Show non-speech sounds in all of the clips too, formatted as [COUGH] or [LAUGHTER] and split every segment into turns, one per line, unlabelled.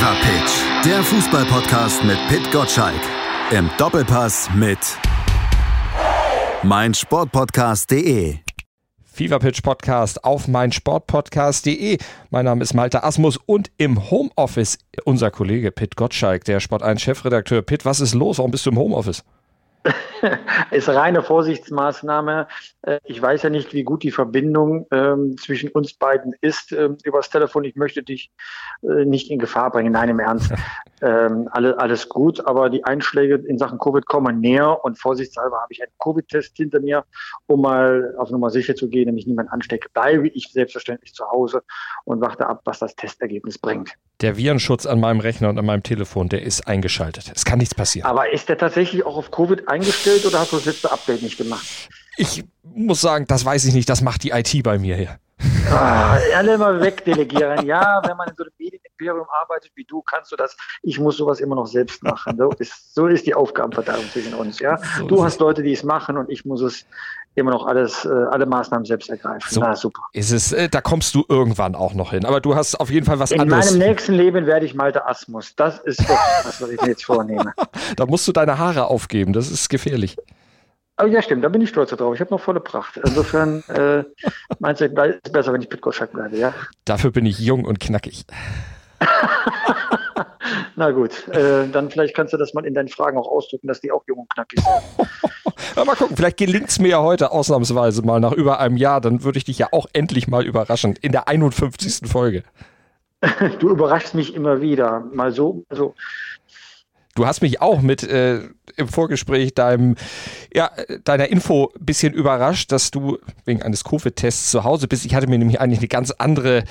Fever Pitch, der Fußballpodcast mit Pit Gottschalk. Im Doppelpass mit meinsportpodcast.de.
Fever Pitch Podcast auf meinsportpodcast.de. Mein Name ist Malte Asmus und im Homeoffice unser Kollege Pit Gottschalk, der Sport 1 Chefredakteur. Pit, was ist los? Warum bist du im Homeoffice? [LAUGHS]
ist reine Vorsichtsmaßnahme. Äh, ich weiß ja nicht, wie gut die Verbindung ähm, zwischen uns beiden ist ähm, übers Telefon. Ich möchte dich äh, nicht in Gefahr bringen. Nein, im Ernst. [LAUGHS] ähm, alle, alles gut, aber die Einschläge in Sachen Covid kommen näher und vorsichtshalber habe ich einen Covid-Test hinter mir, um mal auf Nummer sicher zu gehen, nämlich niemand anstecke. Bleibe ich selbstverständlich zu Hause und warte ab, was das Testergebnis bringt.
Der Virenschutz an meinem Rechner und an meinem Telefon, der ist eingeschaltet. Es kann nichts passieren.
Aber ist der tatsächlich auch auf Covid eingestellt oder hast du das letzte Update nicht gemacht?
Ich muss sagen, das weiß ich nicht. Das macht die IT bei mir hier.
Ah, alle mal wegdelegieren. Ja, wenn man in so einem Medienimperium arbeitet wie du, kannst du das. Ich muss sowas immer noch selbst machen. So ist, so ist die Aufgabenverteilung zwischen uns. Ja, so du hast Leute, die es machen und ich muss es immer noch alles, äh, alle Maßnahmen selbst ergreifen.
So Na, super. Ist es, äh, da kommst du irgendwann auch noch hin. Aber du hast auf jeden Fall was
In
anderes.
In meinem nächsten Leben werde ich Malte Asmus. Das ist doch [LAUGHS] das, was ich mir jetzt vornehme. [LAUGHS]
da musst du deine Haare aufgeben. Das ist gefährlich.
Oh, ja, stimmt, da bin ich stolz drauf. Ich habe noch volle Pracht. Insofern [LAUGHS] äh, meinst du, es ist besser, wenn ich mit Gottschalk bleibe, ja?
Dafür bin ich jung und knackig.
Na gut, äh, dann vielleicht kannst du das mal in deinen Fragen auch ausdrücken, dass die auch jung und knackig sind. [LAUGHS]
ja, mal gucken, vielleicht gelingt es mir ja heute ausnahmsweise mal nach über einem Jahr. Dann würde ich dich ja auch endlich mal überraschen in der 51. Folge. [LAUGHS]
Du überraschst mich immer wieder. Mal so, mal so.
Du hast mich auch mit äh, im Vorgespräch deinem, ja, deiner Info ein bisschen überrascht, dass du wegen eines Covid-Tests zu Hause bist. Ich hatte mir nämlich eigentlich eine ganz andere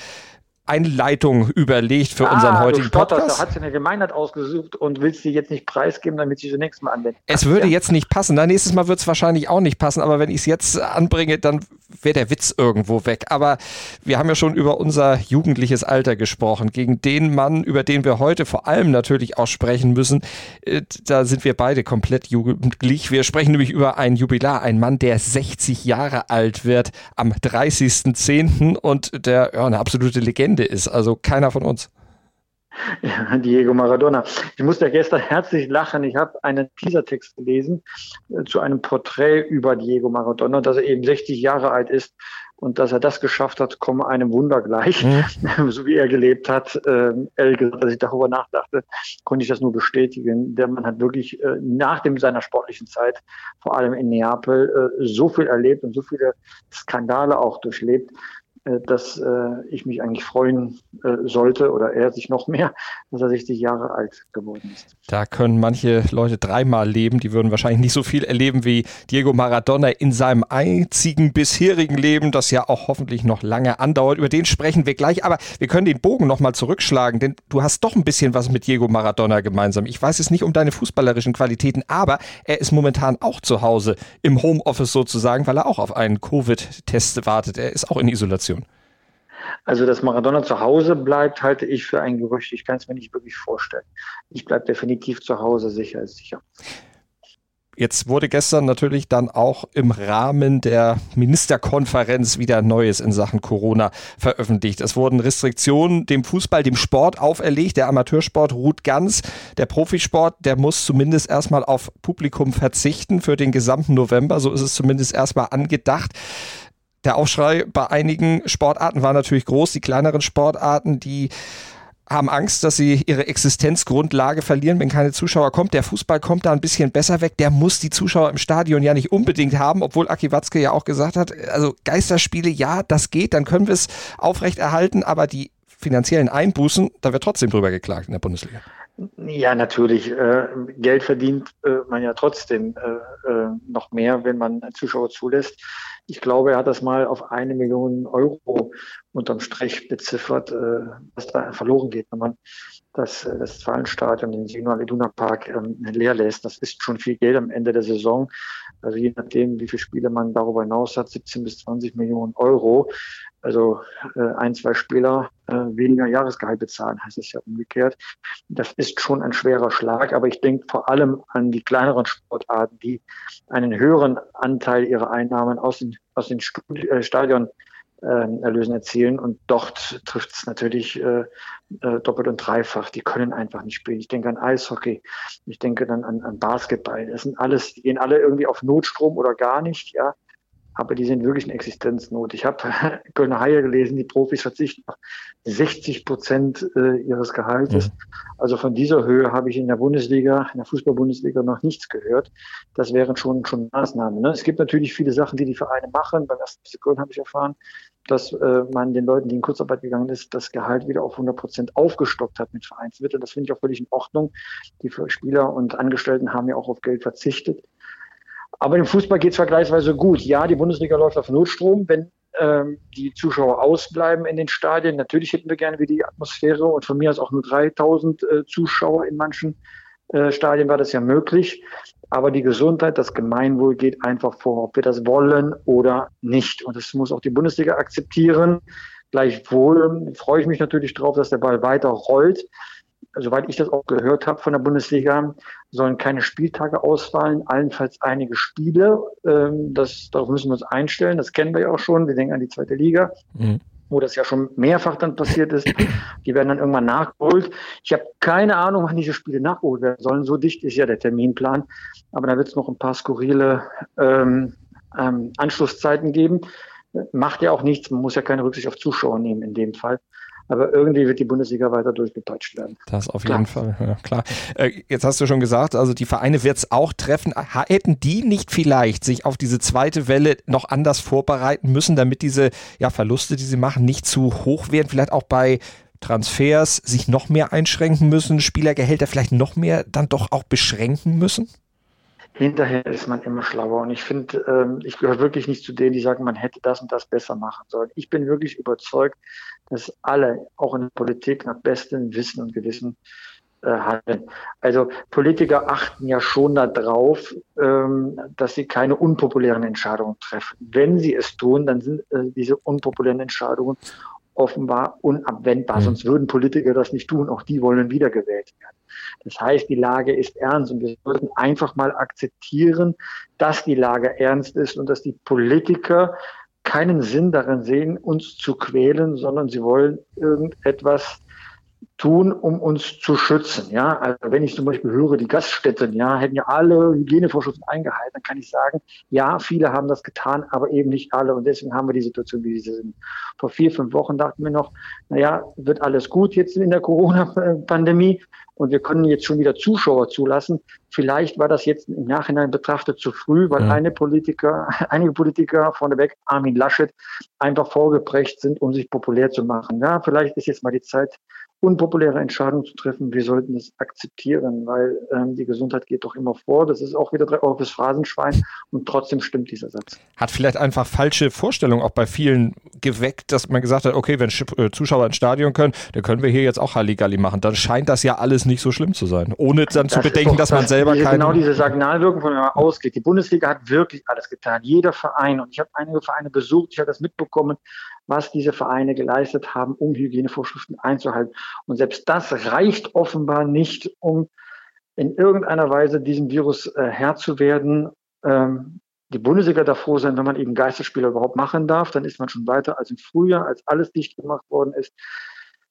Einleitung überlegt für ah, unseren heutigen du Podcast.
Da hat sie eine Gemeinheit ausgesucht und willst sie jetzt nicht preisgeben, damit sie sie nächstes Mal anwendet.
Es würde ja. jetzt nicht passen. Na, nächstes Mal wird es wahrscheinlich auch nicht passen, aber wenn ich es jetzt anbringe, dann wäre der Witz irgendwo weg. Aber wir haben ja schon über unser jugendliches Alter gesprochen. Gegen den Mann, über den wir heute vor allem natürlich auch sprechen müssen, äh, da sind wir beide komplett jugendlich. Wir sprechen nämlich über ein Jubilar, ein Mann, der 60 Jahre alt wird am 30.10. und der ja, eine absolute Legende ist. Also keiner von uns.
Ja, Diego Maradona. Ich musste gestern herzlich lachen. Ich habe einen Teasertext gelesen äh, zu einem Porträt über Diego Maradona, dass er eben 60 Jahre alt ist und dass er das geschafft hat, komme einem Wunder gleich, mhm. [LAUGHS] so wie er gelebt hat. Äh, ehrlich gesagt, als ich darüber nachdachte, konnte ich das nur bestätigen. Der Mann hat wirklich äh, nach dem seiner sportlichen Zeit, vor allem in Neapel, äh, so viel erlebt und so viele Skandale auch durchlebt, dass äh, ich mich eigentlich freuen äh, sollte oder er sich noch mehr, [LAUGHS] dass er 60 Jahre alt geworden ist.
Da können manche Leute dreimal leben, die würden wahrscheinlich nicht so viel erleben wie Diego Maradona in seinem einzigen bisherigen Leben, das ja auch hoffentlich noch lange andauert. Über den sprechen wir gleich, aber wir können den Bogen nochmal zurückschlagen, denn du hast doch ein bisschen was mit Diego Maradona gemeinsam. Ich weiß es nicht um deine fußballerischen Qualitäten, aber er ist momentan auch zu Hause im Homeoffice sozusagen, weil er auch auf einen Covid-Test wartet. Er ist auch in Isolation.
Also, dass Maradona zu Hause bleibt, halte ich für ein Gerücht. Ich kann es mir nicht wirklich vorstellen. Ich bleibe definitiv zu Hause, sicher ist sicher.
Jetzt wurde gestern natürlich dann auch im Rahmen der Ministerkonferenz wieder Neues in Sachen Corona veröffentlicht. Es wurden Restriktionen dem Fußball, dem Sport auferlegt. Der Amateursport ruht ganz. Der Profisport, der muss zumindest erstmal auf Publikum verzichten für den gesamten November. So ist es zumindest erstmal angedacht. Der Aufschrei bei einigen Sportarten war natürlich groß. Die kleineren Sportarten, die haben Angst, dass sie ihre Existenzgrundlage verlieren, wenn keine Zuschauer kommt. Der Fußball kommt da ein bisschen besser weg. Der muss die Zuschauer im Stadion ja nicht unbedingt haben, obwohl Aki Watzke ja auch gesagt hat, also Geisterspiele, ja, das geht, dann können wir es aufrechterhalten, aber die finanziellen Einbußen, da wird trotzdem drüber geklagt in der Bundesliga.
Ja, natürlich. Äh, Geld verdient äh, man ja trotzdem äh, noch mehr, wenn man Zuschauer zulässt. Ich glaube, er hat das mal auf eine Million Euro unterm Strich beziffert, äh, was da verloren geht, wenn man das äh, Westfalenstadion, den Signal Iduna Park ähm, leer lässt. Das ist schon viel Geld am Ende der Saison. Also je nachdem, wie viele Spiele man darüber hinaus hat, 17 bis 20 Millionen Euro. Also äh, ein, zwei Spieler äh, weniger Jahresgehalt bezahlen, heißt es ja umgekehrt. Das ist schon ein schwerer Schlag, aber ich denke vor allem an die kleineren Sportarten, die einen höheren Anteil ihrer Einnahmen aus den, aus den Studi äh, Stadion äh, Erlösen erzielen. Und dort trifft es natürlich äh, äh, doppelt und dreifach. Die können einfach nicht spielen. Ich denke an Eishockey, ich denke dann an, an Basketball. Das sind alles, die gehen alle irgendwie auf Notstrom oder gar nicht, ja aber die sind wirklich in Existenznot. Ich habe [LAUGHS] Kölner Haie gelesen, die Profis verzichten auf 60 Prozent äh, ihres Gehaltes. Mhm. Also von dieser Höhe habe ich in der Bundesliga, in der Fußball-Bundesliga noch nichts gehört. Das wären schon, schon Maßnahmen. Ne? Es gibt natürlich viele Sachen, die die Vereine machen. Beim ersten Köln habe ich erfahren, dass äh, man den Leuten, die in Kurzarbeit gegangen ist, das Gehalt wieder auf 100 Prozent aufgestockt hat mit Vereinsmitteln. Das finde ich auch völlig in Ordnung. Die Spieler und Angestellten haben ja auch auf Geld verzichtet. Aber im Fußball geht es vergleichsweise gut. Ja, die Bundesliga läuft auf Notstrom. Wenn ähm, die Zuschauer ausbleiben in den Stadien, natürlich hätten wir gerne wieder die Atmosphäre und von mir aus auch nur 3000 äh, Zuschauer in manchen äh, Stadien war das ja möglich. Aber die Gesundheit, das Gemeinwohl geht einfach vor, ob wir das wollen oder nicht. Und das muss auch die Bundesliga akzeptieren. Gleichwohl freue ich mich natürlich darauf, dass der Ball weiter rollt soweit ich das auch gehört habe von der Bundesliga, sollen keine Spieltage ausfallen, allenfalls einige Spiele. Ähm, das, darauf müssen wir uns einstellen. Das kennen wir ja auch schon. Wir denken an die zweite Liga. Mhm wo das ja schon mehrfach dann passiert ist. Die werden dann irgendwann nachgeholt. Ich habe keine Ahnung, wann diese Spiele nachgeholt werden sollen. So dicht ist ja der Terminplan. Aber da wird es noch ein paar skurrile ähm, ähm, Anschlusszeiten geben. Macht ja auch nichts. Man muss ja keine Rücksicht auf Zuschauer nehmen in dem Fall. Aber irgendwie wird die Bundesliga weiter durchgepeitscht werden.
Das auf jeden klar. Fall, ja, klar. Äh, jetzt hast du schon gesagt, also die Vereine wird es auch treffen. Hätten die nicht vielleicht sich auf diese zweite Welle noch anders vorbereiten müssen, damit diese ja, Verluste, die sie machen, nicht zu hoch werden? Vielleicht auch bei Transfers sich noch mehr einschränken müssen, Spielergehälter vielleicht noch mehr dann doch auch beschränken müssen?
Hinterher ist man immer schlauer. Und ich finde, ähm, ich gehöre wirklich nicht zu denen, die sagen, man hätte das und das besser machen sollen. Ich bin wirklich überzeugt, dass alle, auch in der Politik, nach bestem Wissen und Gewissen äh, handeln. Also Politiker achten ja schon darauf, ähm, dass sie keine unpopulären Entscheidungen treffen. Wenn sie es tun, dann sind äh, diese unpopulären Entscheidungen offenbar unabwendbar. Mhm. Sonst würden Politiker das nicht tun. Auch die wollen wiedergewählt werden. Das heißt, die Lage ist ernst und wir sollten einfach mal akzeptieren, dass die Lage ernst ist und dass die Politiker keinen Sinn darin sehen, uns zu quälen, sondern sie wollen irgendetwas tun, um uns zu schützen. Ja, also wenn ich zum Beispiel höre, die Gaststätten, ja, hätten ja alle Hygienevorschriften eingehalten, dann kann ich sagen, ja, viele haben das getan, aber eben nicht alle. Und deswegen haben wir die Situation, wie sie sind. Vor vier, fünf Wochen dachten wir noch, naja, wird alles gut jetzt in der Corona-Pandemie und wir können jetzt schon wieder Zuschauer zulassen. Vielleicht war das jetzt im Nachhinein betrachtet zu früh, weil ja. eine Politiker, [LAUGHS] einige Politiker vorneweg, Armin Laschet, einfach vorgeprägt sind, um sich populär zu machen. Ja, vielleicht ist jetzt mal die Zeit, unpopuläre Entscheidungen zu treffen. Wir sollten das akzeptieren, weil ähm, die Gesundheit geht doch immer vor. Das ist auch wieder drei Euro fürs Phrasenschwein und trotzdem stimmt dieser Satz.
Hat vielleicht einfach falsche Vorstellungen auch bei vielen geweckt, dass man gesagt hat, okay, wenn äh, Zuschauer ins Stadion können, dann können wir hier jetzt auch Halligalli machen. Dann scheint das ja alles nicht so schlimm zu sein. Ohne dann das zu bedenken, doch, dass man selber
keine... Genau diese Signalwirkung, von der man ausgeht. Die Bundesliga hat wirklich alles getan. Jeder Verein. Und ich habe einige Vereine besucht, ich habe das mitbekommen, was diese Vereine geleistet haben, um Hygienevorschriften einzuhalten. Und selbst das reicht offenbar nicht, um in irgendeiner Weise diesem Virus äh, Herr zu werden. Ähm, die Bundesliga darf froh sein, wenn man eben Geisterspieler überhaupt machen darf. Dann ist man schon weiter als im Frühjahr, als alles dicht gemacht worden ist.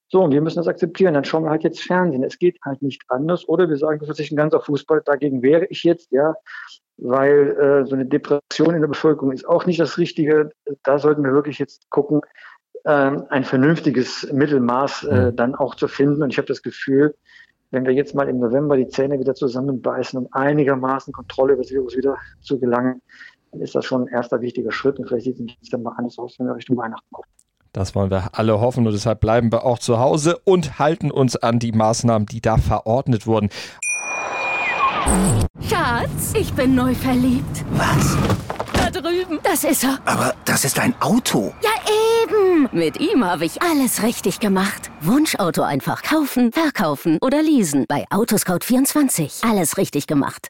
So, und wir müssen das akzeptieren. Dann schauen wir halt jetzt Fernsehen. Es geht halt nicht anders. Oder wir sagen, wir verzichten ganz auf Fußball. Dagegen wäre ich jetzt, ja weil äh, so eine Depression in der Bevölkerung ist auch nicht das Richtige. Da sollten wir wirklich jetzt gucken, ähm, ein vernünftiges Mittelmaß äh, mhm. dann auch zu finden. Und ich habe das Gefühl, wenn wir jetzt mal im November die Zähne wieder zusammenbeißen, um einigermaßen Kontrolle über das Virus wieder zu gelangen, dann ist das schon ein erster wichtiger Schritt. Und vielleicht sieht es dann mal anders aus, wenn wir Richtung Weihnachten gucken.
Das wollen wir alle hoffen und deshalb bleiben wir auch zu Hause und halten uns an die Maßnahmen, die da verordnet wurden.
Schatz, ich bin neu verliebt.
Was?
Da drüben. Das ist er.
Aber das ist ein Auto.
Ja, eben. Mit ihm habe ich alles richtig gemacht. Wunschauto einfach kaufen, verkaufen oder leasen. Bei Autoscout24. Alles richtig gemacht.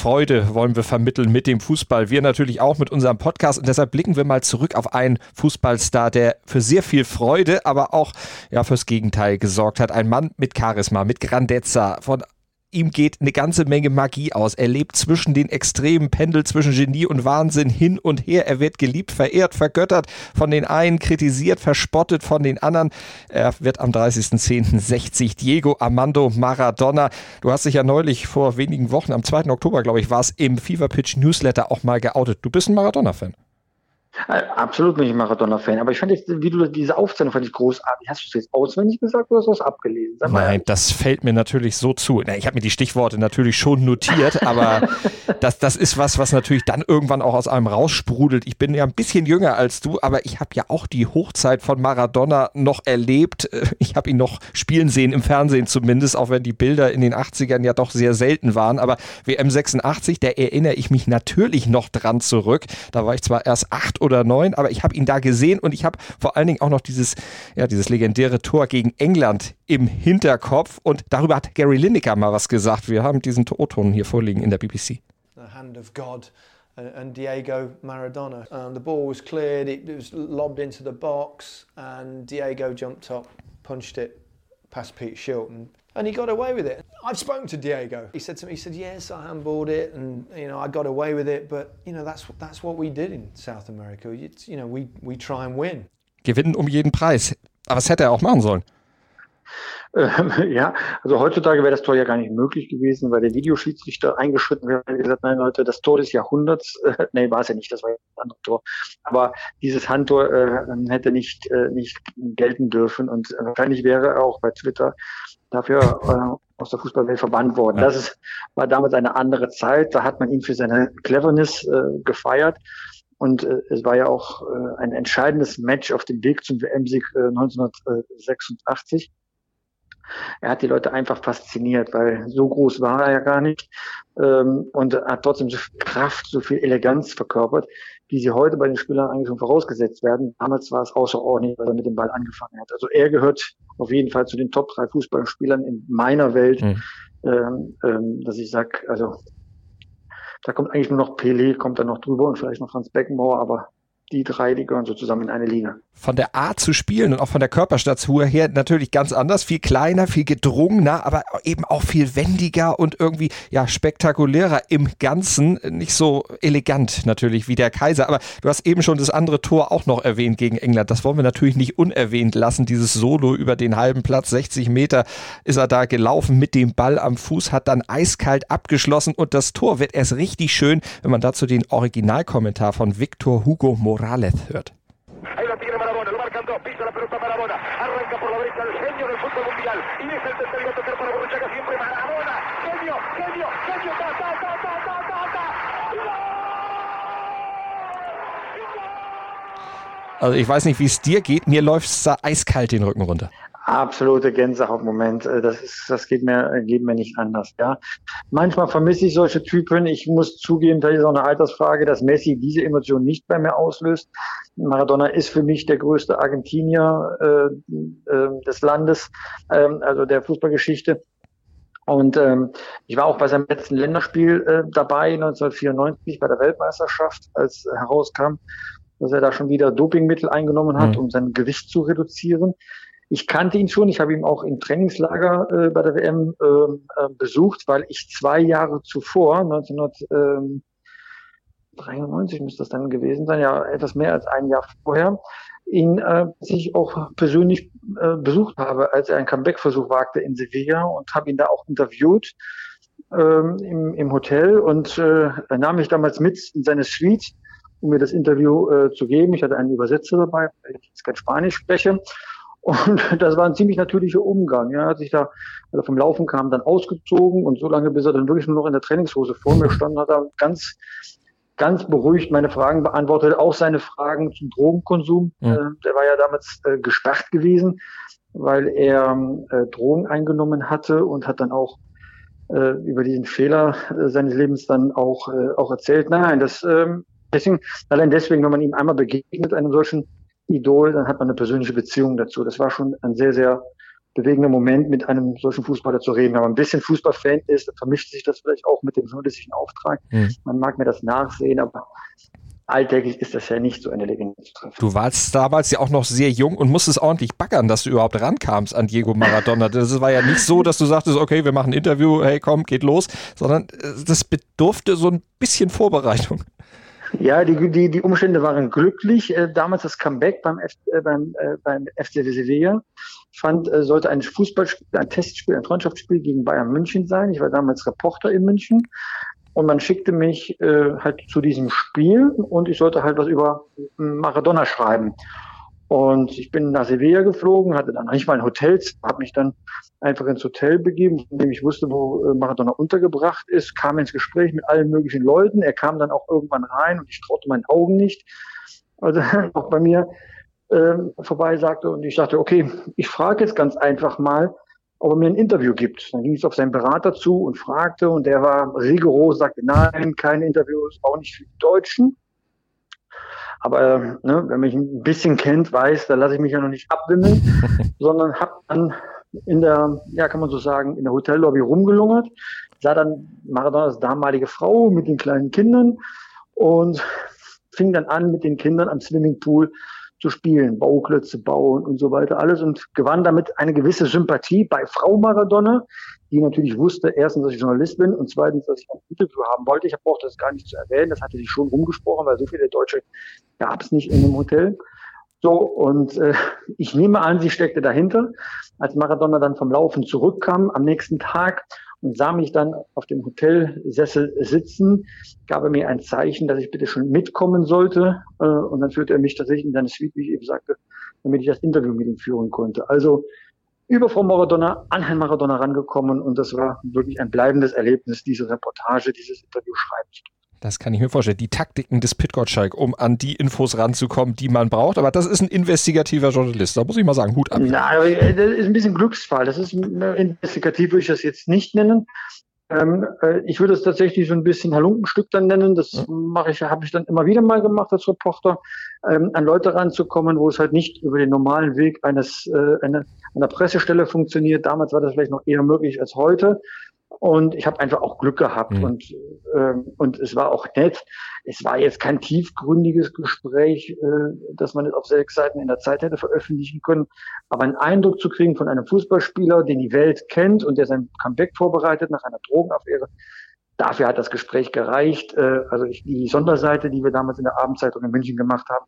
Freude wollen wir vermitteln mit dem Fußball. Wir natürlich auch mit unserem Podcast. Und deshalb blicken wir mal zurück auf einen Fußballstar, der für sehr viel Freude, aber auch ja, fürs Gegenteil gesorgt hat. Ein Mann mit Charisma, mit Grandezza, von ihm geht eine ganze Menge Magie aus. Er lebt zwischen den Extremen, pendelt zwischen Genie und Wahnsinn hin und her. Er wird geliebt, verehrt, vergöttert, von den einen kritisiert, verspottet von den anderen. Er wird am 30.10.60 Diego Armando Maradona. Du hast dich ja neulich vor wenigen Wochen, am 2. Oktober, glaube ich, war es im Fever Pitch Newsletter auch mal geoutet. Du bist ein Maradona-Fan.
Äh, absolut bin ich Maradona-Fan, aber ich fand jetzt, wie du diese Aufzählung fand ich großartig. Hast du es jetzt auswendig gesagt oder hast du es abgelesen?
Nein, das fällt mir natürlich so zu. Ich habe mir die Stichworte natürlich schon notiert, aber [LAUGHS] das, das ist was, was natürlich dann irgendwann auch aus einem raussprudelt. Ich bin ja ein bisschen jünger als du, aber ich habe ja auch die Hochzeit von Maradona noch erlebt. Ich habe ihn noch spielen sehen, im Fernsehen zumindest, auch wenn die Bilder in den 80ern ja doch sehr selten waren. Aber WM 86, da erinnere ich mich natürlich noch dran zurück. Da war ich zwar erst acht oder neun, aber ich habe ihn da gesehen und ich habe vor allen Dingen auch noch dieses, ja, dieses legendäre Tor gegen England im Hinterkopf und darüber hat Gary Lineker mal was gesagt. Wir haben diesen O-Ton hier vorliegen in der BBC. The hand of God and Diego Maradona. Um, the ball was cleared, it was lobbed into the box and Diego jumped up, punched it past Pete Shilton. And he got away with it. I've spoken to Diego. He said to me, he said, "Yes, I handballed it, and you know, I got away with it, but you know, that's that's what we did in South America. It's, you know, we we try and win." Gewinnen um jeden Preis. Aber was hätte er auch machen sollen?
Ähm, [LAUGHS] ja, also heutzutage wäre das Tor ja gar nicht möglich gewesen, weil der Videoschiedsrichter eingeschritten wäre und gesagt, nein Leute, das Tor des Jahrhunderts, äh, [LAUGHS] nee, war es ja nicht, das war ja ein anderes Tor. Aber dieses Handtor äh, hätte nicht, äh, nicht gelten dürfen und wahrscheinlich wäre er auch bei Twitter dafür äh, aus der Fußballwelt verbannt worden. Ja. Das ist, war damals eine andere Zeit. Da hat man ihn für seine Cleverness äh, gefeiert. Und äh, es war ja auch äh, ein entscheidendes Match auf dem Weg zum WM-Sieg äh, 1986. Er hat die Leute einfach fasziniert, weil so groß war er ja gar nicht ähm, und hat trotzdem so viel Kraft, so viel Eleganz verkörpert, wie sie heute bei den Spielern eigentlich schon vorausgesetzt werden. Damals war es außerordentlich, weil er mit dem Ball angefangen hat. Also er gehört auf jeden Fall zu den Top drei Fußballspielern in meiner Welt, mhm. ähm, ähm, dass ich sag, also da kommt eigentlich nur noch Pelé, kommt da noch drüber und vielleicht noch Franz Beckenbauer, aber die drei, die gehören so zusammen in eine Liga.
Von der Art zu spielen und auch von der Körperstatur her natürlich ganz anders, viel kleiner, viel gedrungener, aber eben auch viel wendiger und irgendwie ja spektakulärer im Ganzen, nicht so elegant natürlich wie der Kaiser, aber du hast eben schon das andere Tor auch noch erwähnt gegen England. Das wollen wir natürlich nicht unerwähnt lassen. Dieses Solo über den halben Platz, 60 Meter ist er da gelaufen mit dem Ball am Fuß, hat dann eiskalt abgeschlossen und das Tor wird erst richtig schön, wenn man dazu den Originalkommentar von Victor Hugo Morales Morales hört. Ahí la tiene Maradona, lo marcan dos, pisa la pelota Maradona, arranca por la derecha el genio del fútbol mundial y deja el tercero tocar para Borruchaga siempre Maradona, genio, genio, genio, ta, ta, ta, ta, ta, ta, ta. Also ich weiß nicht, wie es dir geht, mir läuft es eiskalt den Rücken runter.
Absolute Gänsehautmoment. Äh, das ist, das geht mir, geht mir nicht anders, ja. Manchmal vermisse ich solche Typen. Ich muss zugeben, das ist auch eine Altersfrage, dass Messi diese Emotion nicht bei mir auslöst. Maradona ist für mich der größte Argentinier äh, äh, des Landes, äh, also der Fußballgeschichte. Und ähm, ich war auch bei seinem letzten Länderspiel äh, dabei, 1994 bei der Weltmeisterschaft, als herauskam, dass er da schon wieder Dopingmittel eingenommen hat, mhm. um sein Gewicht zu reduzieren. Ich kannte ihn schon, ich habe ihn auch im Trainingslager äh, bei der WM ähm, äh, besucht, weil ich zwei Jahre zuvor, 1993 müsste das dann gewesen sein, ja etwas mehr als ein Jahr vorher, ihn äh, sich auch persönlich äh, besucht habe, als er einen Comeback-Versuch wagte in Sevilla und habe ihn da auch interviewt ähm, im, im Hotel und äh, er nahm mich damals mit in seine Suite, um mir das Interview äh, zu geben. Ich hatte einen Übersetzer dabei, weil ich jetzt kein Spanisch spreche. Und [LAUGHS] das war ein ziemlich natürlicher Umgang. Ja, er hat sich da, als er vom Laufen kam, dann ausgezogen und so lange, bis er dann wirklich nur noch in der Trainingshose vor mir stand, hat er ganz, ganz beruhigt meine Fragen beantwortet, auch seine Fragen zum Drogenkonsum. Mhm. Äh, der war ja damals äh, gesperrt gewesen, weil er äh, Drogen eingenommen hatte und hat dann auch äh, über diesen Fehler äh, seines Lebens dann auch, auch erzählt. Nein, das, ähm, deswegen, allein deswegen, wenn man ihm einmal begegnet, einem solchen Idol, dann hat man eine persönliche Beziehung dazu. Das war schon ein sehr, sehr bewegender Moment, mit einem solchen Fußballer zu reden. Wenn man ein bisschen Fußballfan ist, dann vermischt sich das vielleicht auch mit dem journalistischen Auftrag. Mhm. Man mag mir das nachsehen, aber alltäglich ist das ja nicht so eine Legende zu treffen.
Du warst damals ja auch noch sehr jung und musstest ordentlich baggern, dass du überhaupt rankamst an Diego Maradona. Das war ja nicht so, dass du sagtest, okay, wir machen ein Interview, hey komm, geht los, sondern äh, das bedurfte so ein bisschen Vorbereitung.
Ja, die, die, die Umstände waren glücklich. Äh, damals das Comeback beim, F, äh, beim, äh, beim FC Sevilla fand, sollte ein Fußballspiel, ein Testspiel, ein Freundschaftsspiel gegen Bayern München sein. Ich war damals Reporter in München und man schickte mich äh, halt zu diesem Spiel und ich sollte halt was über Maradona schreiben. Und ich bin nach Sevilla geflogen, hatte dann nicht mal ein Hotel, habe mich dann einfach ins Hotel begeben, von dem ich wusste, wo äh, Maradona untergebracht ist, kam ins Gespräch mit allen möglichen Leuten. Er kam dann auch irgendwann rein und ich traute meinen Augen nicht, also auch [LAUGHS] bei mir äh, vorbei sagte. Und ich sagte, okay, ich frage jetzt ganz einfach mal, ob er mir ein Interview gibt. Dann ging es auf seinen Berater zu und fragte und der war rigoros, sagte, nein, keine Interviews, auch nicht für die Deutschen. Aber ne, wer mich ein bisschen kennt, weiß, da lasse ich mich ja noch nicht abwimmeln, [LAUGHS] sondern habe dann in der, ja kann man so sagen, in der Hotellobby rumgelungert, sah dann Maradonas damalige Frau mit den kleinen Kindern und fing dann an, mit den Kindern am Swimmingpool zu spielen, Bauklötze bauen und so weiter alles und gewann damit eine gewisse Sympathie bei Frau Maradona, die natürlich wusste, erstens, dass ich Journalist bin und zweitens, dass ich ein Interview haben wollte. Ich brauchte das gar nicht zu erwähnen, das hatte sie schon rumgesprochen, weil so viele Deutsche gab es nicht in dem Hotel. So, und äh, ich nehme an, sie steckte dahinter. Als Maradona dann vom Laufen zurückkam am nächsten Tag und sah mich dann auf dem Hotelsessel sitzen, gab er mir ein Zeichen, dass ich bitte schon mitkommen sollte. Äh, und dann führte er mich tatsächlich in seine Suite, wie ich eben sagte, damit ich das Interview mit ihm führen konnte. Also über Frau Maradona an Herrn Maradona rangekommen und das war wirklich ein bleibendes Erlebnis, diese Reportage, dieses Interview schreiben zu
das kann ich mir vorstellen. Die Taktiken des Pit Gottschalk, um an die Infos ranzukommen, die man braucht. Aber das ist ein investigativer Journalist. Da muss ich mal sagen, Hut ab.
Na, das ist ein bisschen Glücksfall. Das ist investigativ, würde ich das jetzt nicht nennen. Ähm, äh, ich würde es tatsächlich so ein bisschen Halunkenstück dann nennen. Das mache ich, habe ich dann immer wieder mal gemacht als Reporter, ähm, an Leute ranzukommen, wo es halt nicht über den normalen Weg eines äh, einer, einer Pressestelle funktioniert. Damals war das vielleicht noch eher möglich als heute. Und ich habe einfach auch Glück gehabt mhm. und, äh, und es war auch nett. Es war jetzt kein tiefgründiges Gespräch, äh, dass man es auf sechs Seiten in der Zeit hätte veröffentlichen können. Aber einen Eindruck zu kriegen von einem Fußballspieler, den die Welt kennt und der sein Comeback vorbereitet nach einer Drogenaffäre, dafür hat das Gespräch gereicht. Äh, also ich, die Sonderseite, die wir damals in der Abendzeitung in München gemacht haben,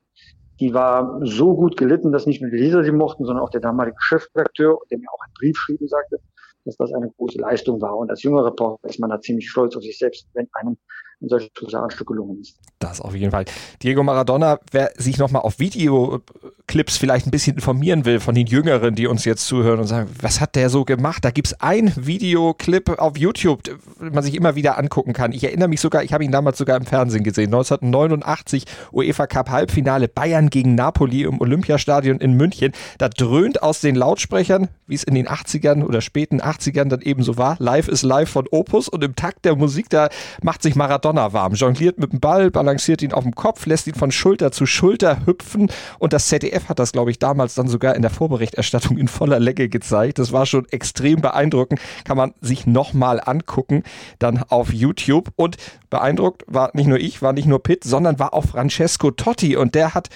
die war so gut gelitten, dass nicht nur die Leser sie mochten, sondern auch der damalige Chefredakteur, der mir auch einen Brief schrieb und sagte, dass das eine große Leistung war. Und als junger Reporter ist man da ziemlich stolz auf sich selbst, wenn einem ein solches Husarenstück gelungen ist.
Das auf jeden Fall. Diego Maradona, wer sich nochmal auf Videoclips vielleicht ein bisschen informieren will von den Jüngeren, die uns jetzt zuhören und sagen, was hat der so gemacht? Da gibt es ein Videoclip auf YouTube, den man sich immer wieder angucken kann. Ich erinnere mich sogar, ich habe ihn damals sogar im Fernsehen gesehen. 1989 UEFA Cup Halbfinale Bayern gegen Napoli im Olympiastadion in München. Da dröhnt aus den Lautsprechern, wie es in den 80ern oder späten 80ern dann eben so war, Live is Live von Opus und im Takt der Musik, da macht sich Maradona donnerwarm, jongliert mit dem Ball, balanciert ihn auf dem Kopf, lässt ihn von Schulter zu Schulter hüpfen und das ZDF hat das, glaube ich, damals dann sogar in der Vorberichterstattung in voller Länge gezeigt. Das war schon extrem beeindruckend, kann man sich nochmal angucken, dann auf YouTube und beeindruckt war nicht nur ich, war nicht nur Pitt, sondern war auch Francesco Totti und der hat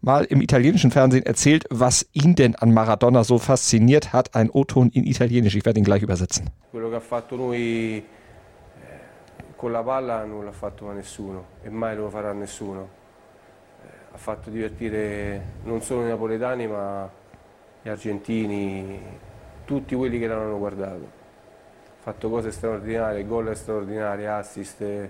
mal im italienischen Fernsehen erzählt, was ihn denn an Maradona so fasziniert hat. Ein O-Ton in Italienisch, ich werde ihn gleich übersetzen. Quello che ha fatto lui con la palla non l'ha fatto a nessuno e mai lo farà nessuno. Eh, ha fatto divertire non solo i napoletani ma gli argentini, tutti quelli che l'hanno guardato. Ha fatto cose straordinarie, gol straordinari, assist,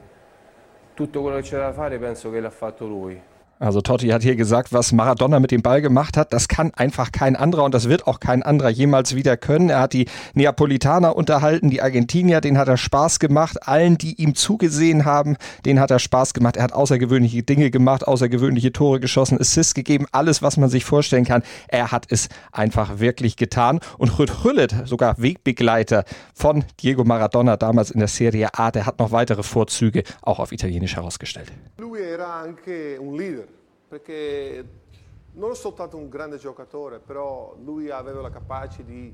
tutto quello che c'era da fare penso che l'ha fatto lui. Also Totti hat hier gesagt, was Maradona mit dem Ball gemacht hat, das kann einfach kein anderer und das wird auch kein anderer jemals wieder können. Er hat die Neapolitaner unterhalten, die Argentinier, den hat er Spaß gemacht. Allen, die ihm zugesehen haben, den hat er Spaß gemacht. Er hat außergewöhnliche Dinge gemacht, außergewöhnliche Tore geschossen, Assists gegeben, alles, was man sich vorstellen kann. Er hat es einfach wirklich getan. Und Rüd Hüllet, sogar Wegbegleiter von Diego Maradona damals in der Serie A, der hat noch weitere Vorzüge auch auf Italienisch herausgestellt.
Lui era anche un leader. Perché non soltanto un grande giocatore, però lui aveva la capacità di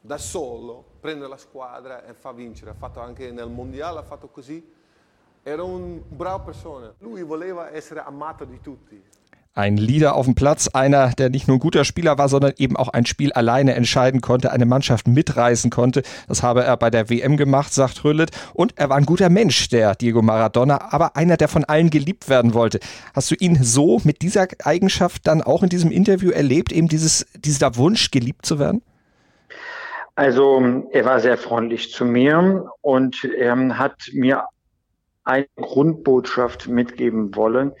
da solo prendere la squadra e fa vincere. Ha fatto anche nel mondiale, ha fatto così. Era un bravo persona. Lui voleva essere amato di tutti.
Ein Leader auf dem Platz, einer, der nicht nur ein guter Spieler war, sondern eben auch ein Spiel alleine entscheiden konnte, eine Mannschaft mitreißen konnte. Das habe er bei der WM gemacht, sagt Rüllet. Und er war ein guter Mensch, der Diego Maradona, aber einer, der von allen geliebt werden wollte. Hast du ihn so mit dieser Eigenschaft dann auch in diesem Interview erlebt, eben dieses, dieser Wunsch, geliebt zu werden?
Also er war sehr freundlich zu mir und er hat mir eine Grundbotschaft mitgeben wollen,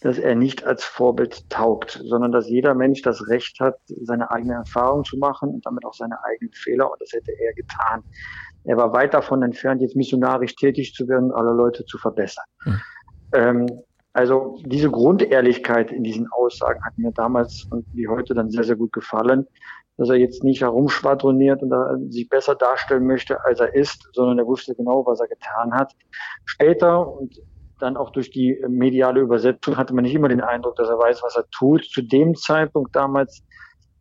dass er nicht als Vorbild taugt, sondern dass jeder Mensch das Recht hat, seine eigene Erfahrung zu machen und damit auch seine eigenen Fehler. Und das hätte er getan. Er war weit davon entfernt, jetzt missionarisch tätig zu werden, alle Leute zu verbessern. Mhm. Ähm, also diese Grundehrlichkeit in diesen Aussagen hat mir damals und wie heute dann sehr, sehr gut gefallen, dass er jetzt nicht herumschwadroniert und sich besser darstellen möchte, als er ist, sondern er wusste genau, was er getan hat. Später, und dann auch durch die mediale Übersetzung hatte man nicht immer den Eindruck, dass er weiß, was er tut. Zu dem Zeitpunkt damals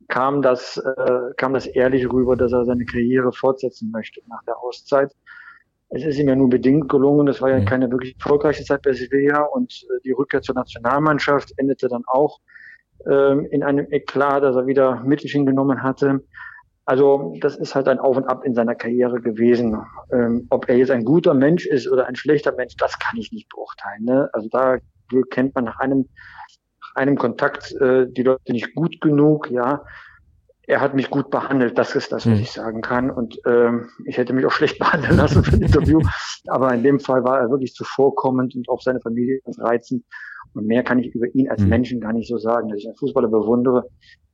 kam das, äh, kam das ehrlich rüber, dass er seine Karriere fortsetzen möchte nach der Auszeit. Es ist ihm ja nur bedingt gelungen. Es war ja mhm. keine wirklich erfolgreiche Zeit bei Sevilla und äh, die Rückkehr zur Nationalmannschaft endete dann auch äh, in einem Eklat, dass er wieder Mittel genommen hatte. Also das ist halt ein Auf und Ab in seiner Karriere gewesen. Ähm, ob er jetzt ein guter Mensch ist oder ein schlechter Mensch, das kann ich nicht beurteilen. Ne? Also da kennt man nach einem, nach einem Kontakt äh, die Leute nicht gut genug. Ja, er hat mich gut behandelt. Das ist das, was hm. ich sagen kann. Und ähm, ich hätte mich auch [LAUGHS] schlecht behandeln lassen für ein Interview. Aber in dem Fall war er wirklich zuvorkommend und auch seine Familie reizend. Und mehr kann ich über ihn als hm. Menschen gar nicht so sagen, dass ich einen Fußballer bewundere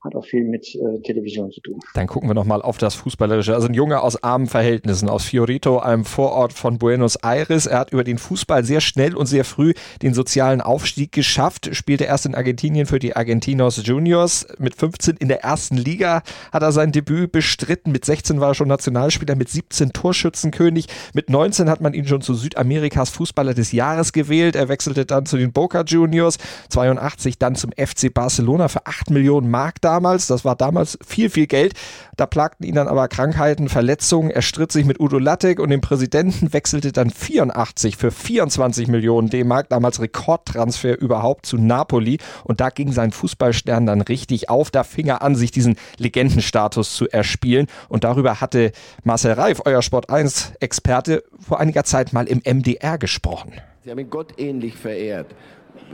hat auch viel mit äh, Television zu tun.
Dann gucken wir nochmal auf das Fußballerische. Also ein Junge aus armen Verhältnissen, aus Fiorito, einem Vorort von Buenos Aires. Er hat über den Fußball sehr schnell und sehr früh den sozialen Aufstieg geschafft, spielte erst in Argentinien für die Argentinos Juniors. Mit 15 in der ersten Liga hat er sein Debüt bestritten. Mit 16 war er schon Nationalspieler, mit 17 Torschützenkönig. Mit 19 hat man ihn schon zu Südamerikas Fußballer des Jahres gewählt. Er wechselte dann zu den Boca Juniors, 82 dann zum FC Barcelona für 8 Millionen Mark da damals. Das war damals viel, viel Geld. Da plagten ihn dann aber Krankheiten, Verletzungen. Er stritt sich mit Udo Lattek und dem Präsidenten, wechselte dann 84 für 24 Millionen D-Mark, damals Rekordtransfer überhaupt zu Napoli. Und da ging sein Fußballstern dann richtig auf. Da fing er an, sich diesen Legendenstatus zu erspielen. Und darüber hatte Marcel Reif, euer Sport 1-Experte, vor einiger Zeit mal im MDR gesprochen.
Sie haben ihn Gott ähnlich verehrt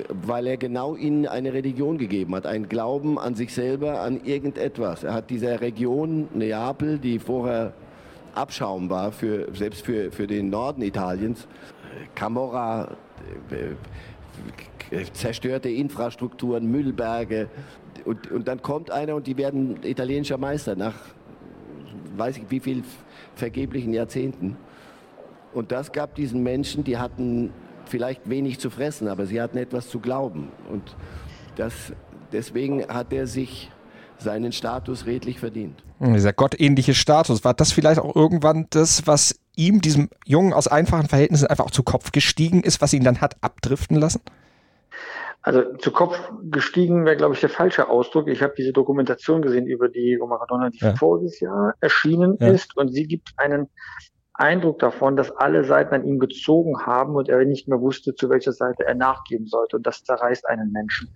weil er genau ihnen eine Religion gegeben hat, einen Glauben an sich selber, an irgendetwas. Er hat dieser Region Neapel, die vorher Abschaum war, für, selbst für, für den Norden Italiens, Camorra, äh, zerstörte Infrastrukturen, Müllberge. Und, und dann kommt einer und die werden italienischer Meister nach weiß ich wie viel vergeblichen Jahrzehnten. Und das gab diesen Menschen, die hatten vielleicht wenig zu fressen, aber sie hatten etwas zu glauben. Und das, deswegen hat er sich seinen Status redlich verdient.
Hm, dieser gottähnliche Status, war das vielleicht auch irgendwann das, was ihm, diesem Jungen aus einfachen Verhältnissen, einfach auch zu Kopf gestiegen ist, was ihn dann hat abdriften lassen?
Also zu Kopf gestiegen wäre, glaube ich, der falsche Ausdruck. Ich habe diese Dokumentation gesehen über die Maradona, die ja. voriges Jahr erschienen ja. ist und sie gibt einen Eindruck davon, dass alle Seiten an ihm gezogen haben und er nicht mehr wusste, zu welcher Seite er nachgeben sollte. Und das zerreißt einen Menschen.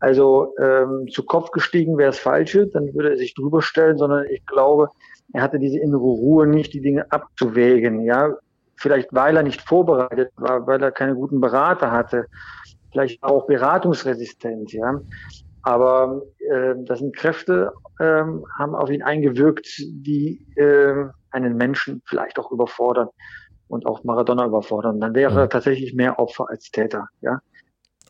Also ähm, zu Kopf gestiegen wäre das Falsche, dann würde er sich drüber stellen, sondern ich glaube, er hatte diese innere Ruhe nicht, die Dinge abzuwägen. Ja, vielleicht weil er nicht vorbereitet war, weil er keine guten Berater hatte, vielleicht auch beratungsresistent. Ja, aber äh, das sind Kräfte, äh, haben auf ihn eingewirkt, die äh, einen Menschen vielleicht auch überfordern und auch Maradona überfordern. Dann wäre er tatsächlich mehr Opfer als Täter, ja.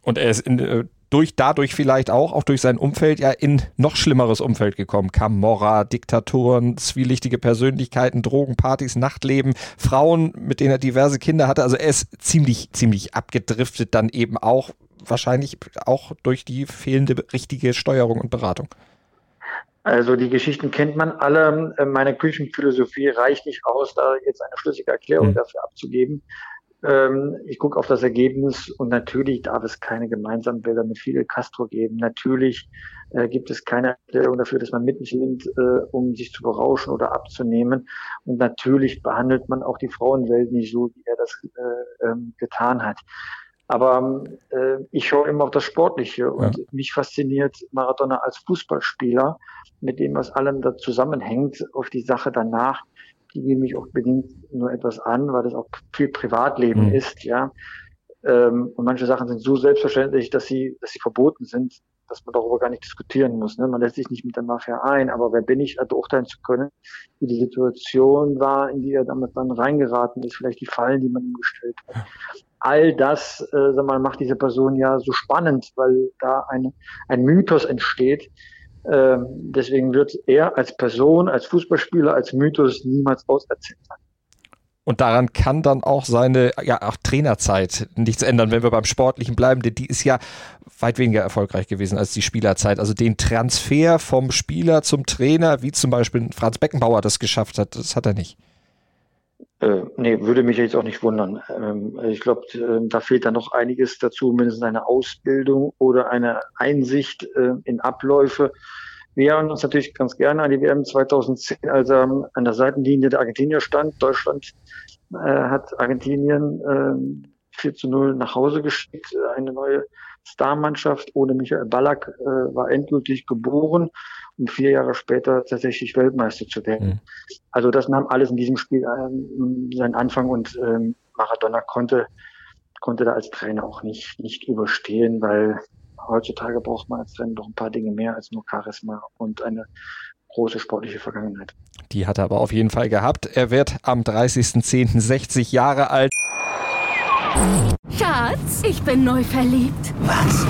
Und er ist in, äh, durch dadurch vielleicht auch, auch durch sein Umfeld, ja in noch schlimmeres Umfeld gekommen. Camorra, Diktatoren, zwielichtige Persönlichkeiten, Drogenpartys, Nachtleben, Frauen, mit denen er diverse Kinder hatte. Also er ist ziemlich, ziemlich abgedriftet dann eben auch, wahrscheinlich auch durch die fehlende richtige Steuerung und Beratung.
Also die Geschichten kennt man alle. Meine Küchenphilosophie reicht nicht aus, da jetzt eine schlüssige Erklärung mhm. dafür abzugeben. Ähm, ich gucke auf das Ergebnis und natürlich darf es keine gemeinsamen Bilder mit Fidel Castro geben. Natürlich äh, gibt es keine Erklärung dafür, dass man Mittel nimmt, äh, um sich zu berauschen oder abzunehmen. Und natürlich behandelt man auch die Frauenwelt nicht so, wie er das äh, ähm, getan hat. Aber äh, ich schaue immer auf das Sportliche und ja. mich fasziniert Maradona als Fußballspieler, mit dem, was allem da zusammenhängt, auf die Sache danach die gehen mich auch bedingt nur etwas an, weil das auch viel Privatleben mhm. ist, ja. Ähm, und manche Sachen sind so selbstverständlich, dass sie, dass sie verboten sind, dass man darüber gar nicht diskutieren muss. Ne? Man lässt sich nicht mit der Mafia ein, aber wer bin ich, beurteilen zu können, wie die Situation war, in die er damit dann reingeraten ist, vielleicht die Fallen, die man ihm gestellt hat. All das, äh, sag mal, macht diese Person ja so spannend, weil da eine, ein Mythos entsteht, ähm, deswegen wird er als Person, als Fußballspieler, als Mythos niemals auserzählt sein.
Und daran kann dann auch seine ja, auch Trainerzeit nichts ändern, wenn wir beim Sportlichen bleiben, denn die ist ja weit weniger erfolgreich gewesen als die Spielerzeit. Also den Transfer vom Spieler zum Trainer, wie zum Beispiel Franz Beckenbauer das geschafft hat, das hat er nicht.
Äh, nee, würde mich jetzt auch nicht wundern. Ähm, ich glaube, äh, da fehlt dann noch einiges dazu, mindestens eine Ausbildung oder eine Einsicht äh, in Abläufe. Wir haben uns natürlich ganz gerne an die WM 2010, als er an der Seitenlinie der Argentinier stand. Deutschland äh, hat Argentinien äh, 4 zu 0 nach Hause geschickt. Eine neue Starmannschaft ohne Michael Ballack äh, war endgültig geboren um vier Jahre später tatsächlich Weltmeister zu werden. Mhm. Also das nahm alles in diesem Spiel ähm, seinen Anfang und ähm, Maradona konnte konnte da als Trainer auch nicht nicht überstehen, weil heutzutage braucht man als Trainer doch ein paar Dinge mehr als nur Charisma und eine große sportliche Vergangenheit.
Die hat er aber auf jeden Fall gehabt. Er wird am 30.10. 60 Jahre alt.
Schatz, ich bin neu verliebt.
Was?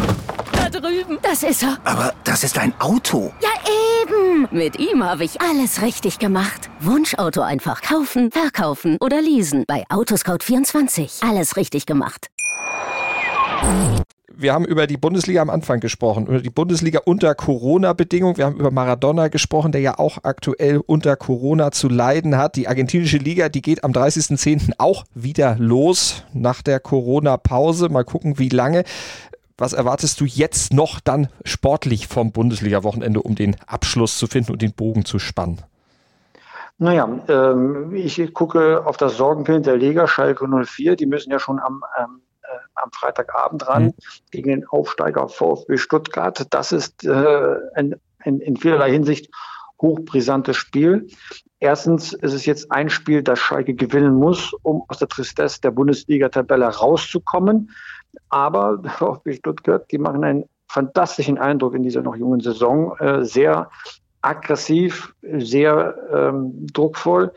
Da drüben. Das ist er.
Aber das ist ein Auto.
Ja, eben. Mit ihm habe ich alles richtig gemacht. Wunschauto einfach kaufen, verkaufen oder leasen. Bei Autoscout24. Alles richtig gemacht
wir haben über die Bundesliga am Anfang gesprochen, über die Bundesliga unter Corona-Bedingungen. Wir haben über Maradona gesprochen, der ja auch aktuell unter Corona zu leiden hat. Die argentinische Liga, die geht am 30.10. auch wieder los nach der Corona-Pause. Mal gucken, wie lange. Was erwartest du jetzt noch dann sportlich vom Bundesliga-Wochenende, um den Abschluss zu finden und den Bogen zu spannen?
Naja, ähm, ich gucke auf das Sorgenkind der Liga, Schalke 04. Die müssen ja schon am ähm, äh, am Freitagabend ran mhm. gegen den Aufsteiger VfB Stuttgart. Das ist äh, ein, ein, in vielerlei Hinsicht hochbrisantes Spiel. Erstens ist es jetzt ein Spiel, das Schalke gewinnen muss, um aus der Tristesse der Bundesliga-Tabelle rauszukommen. Aber VfB Stuttgart, die machen einen fantastischen Eindruck in dieser noch jungen Saison. Äh, sehr aggressiv, sehr ähm, druckvoll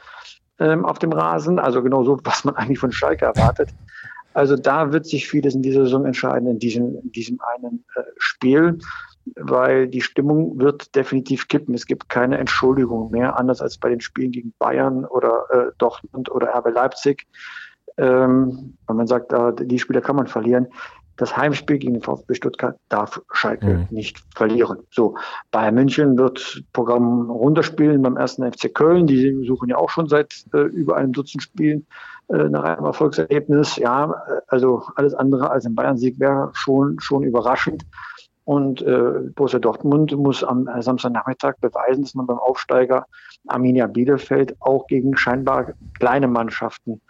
ähm, auf dem Rasen. Also genau so, [LAUGHS] was man eigentlich von Schalke erwartet. Also da wird sich vieles in dieser Saison entscheiden, in diesem, in diesem einen äh, Spiel, weil die Stimmung wird definitiv kippen. Es gibt keine Entschuldigung mehr, anders als bei den Spielen gegen Bayern oder äh, Dortmund oder RB Leipzig. Ähm, wenn man sagt, äh, die Spiele kann man verlieren. Das Heimspiel gegen den VfB Stuttgart darf Schalke mhm. nicht verlieren. So, Bayern München wird Programm runterspielen beim ersten FC Köln. Die suchen ja auch schon seit äh, über einem Dutzend Spielen äh, nach einem Erfolgserlebnis. Ja, also alles andere als ein Bayern-Sieg wäre schon, schon überraschend. Und äh, Borussia Dortmund muss am äh, Samstagnachmittag beweisen, dass man beim Aufsteiger Arminia Bielefeld auch gegen scheinbar kleine Mannschaften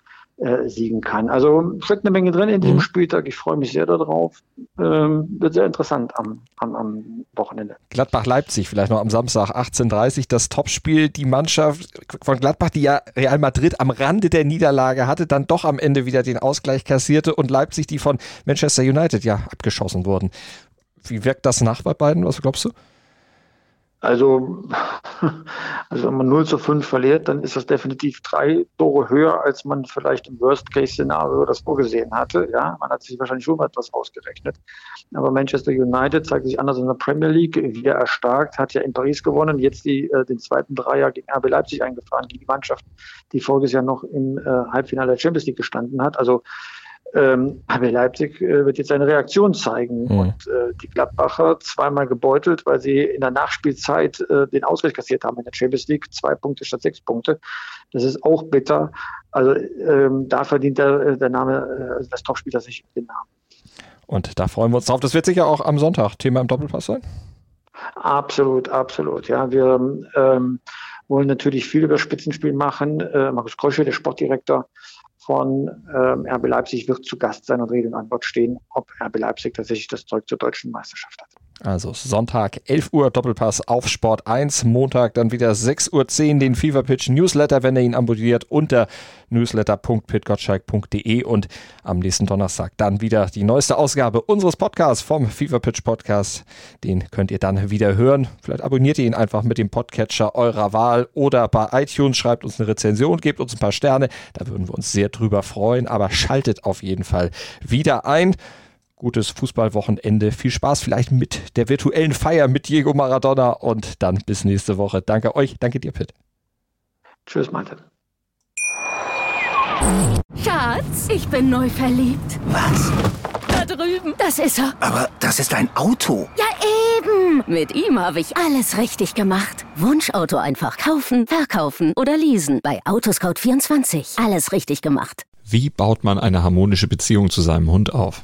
äh, siegen kann. Also steckt eine Menge drin in diesem mhm. Spieltag. Ich freue mich sehr darauf. Ähm, wird sehr interessant am, am, am Wochenende.
Gladbach-Leipzig vielleicht noch am Samstag 18.30 das Topspiel. Die Mannschaft von Gladbach, die ja Real Madrid am Rande der Niederlage hatte, dann doch am Ende wieder den Ausgleich kassierte und Leipzig, die von Manchester United ja abgeschossen wurden. Wie wirkt das nach bei beiden? Was glaubst du?
Also [LAUGHS] Also wenn man 0 zu 5 verliert, dann ist das definitiv drei Tore höher, als man vielleicht im Worst-Case-Szenario das vorgesehen hatte. Ja, man hat sich wahrscheinlich schon etwas ausgerechnet. Aber Manchester United zeigt sich anders in der Premier League, wieder erstarkt, hat ja in Paris gewonnen, jetzt die, äh, den zweiten Dreier gegen RB Leipzig eingefahren, gegen die Mannschaft, die voriges Jahr noch im äh, Halbfinale der Champions League gestanden hat. Also ähm, RB Leipzig äh, wird jetzt eine Reaktion zeigen. Mhm. Und äh, die Gladbacher zweimal gebeutelt, weil sie in der Nachspielzeit äh, den Ausgleich kassiert haben in der Champions League. Zwei Punkte statt sechs Punkte. Das ist auch bitter. Also ähm, da verdient der, äh, der Name äh, des Topspielers sich den Namen.
Und da freuen wir uns drauf. Das wird sicher auch am Sonntag Thema im Doppelpass sein.
Absolut, absolut. Ja, wir ähm, wollen natürlich viel über Spitzenspiel machen. Äh, Markus Krösche, der Sportdirektor, von ähm, RB Leipzig wird zu Gast sein und Rede und Antwort stehen, ob RB Leipzig tatsächlich das Zeug zur deutschen Meisterschaft hat.
Also Sonntag 11 Uhr Doppelpass auf Sport 1, Montag dann wieder 6.10 Uhr den Fever Pitch Newsletter, wenn ihr ihn abonniert, unter newsletter.pitgottschalk.de und am nächsten Donnerstag dann wieder die neueste Ausgabe unseres Podcasts vom Fever Pitch Podcast. Den könnt ihr dann wieder hören. Vielleicht abonniert ihr ihn einfach mit dem Podcatcher eurer Wahl oder bei iTunes, schreibt uns eine Rezension, gebt uns ein paar Sterne, da würden wir uns sehr drüber freuen, aber schaltet auf jeden Fall wieder ein gutes Fußballwochenende. Viel Spaß vielleicht mit der virtuellen Feier mit Diego Maradona und dann bis nächste Woche. Danke euch, danke dir, Pitt.
Tschüss, Martin.
Schatz, ich bin neu verliebt.
Was?
Da drüben. Das ist er.
Aber das ist ein Auto.
Ja, eben. Mit ihm habe ich alles richtig gemacht. Wunschauto einfach kaufen, verkaufen oder leasen. Bei Autoscout24. Alles richtig gemacht.
Wie baut man eine harmonische Beziehung zu seinem Hund auf?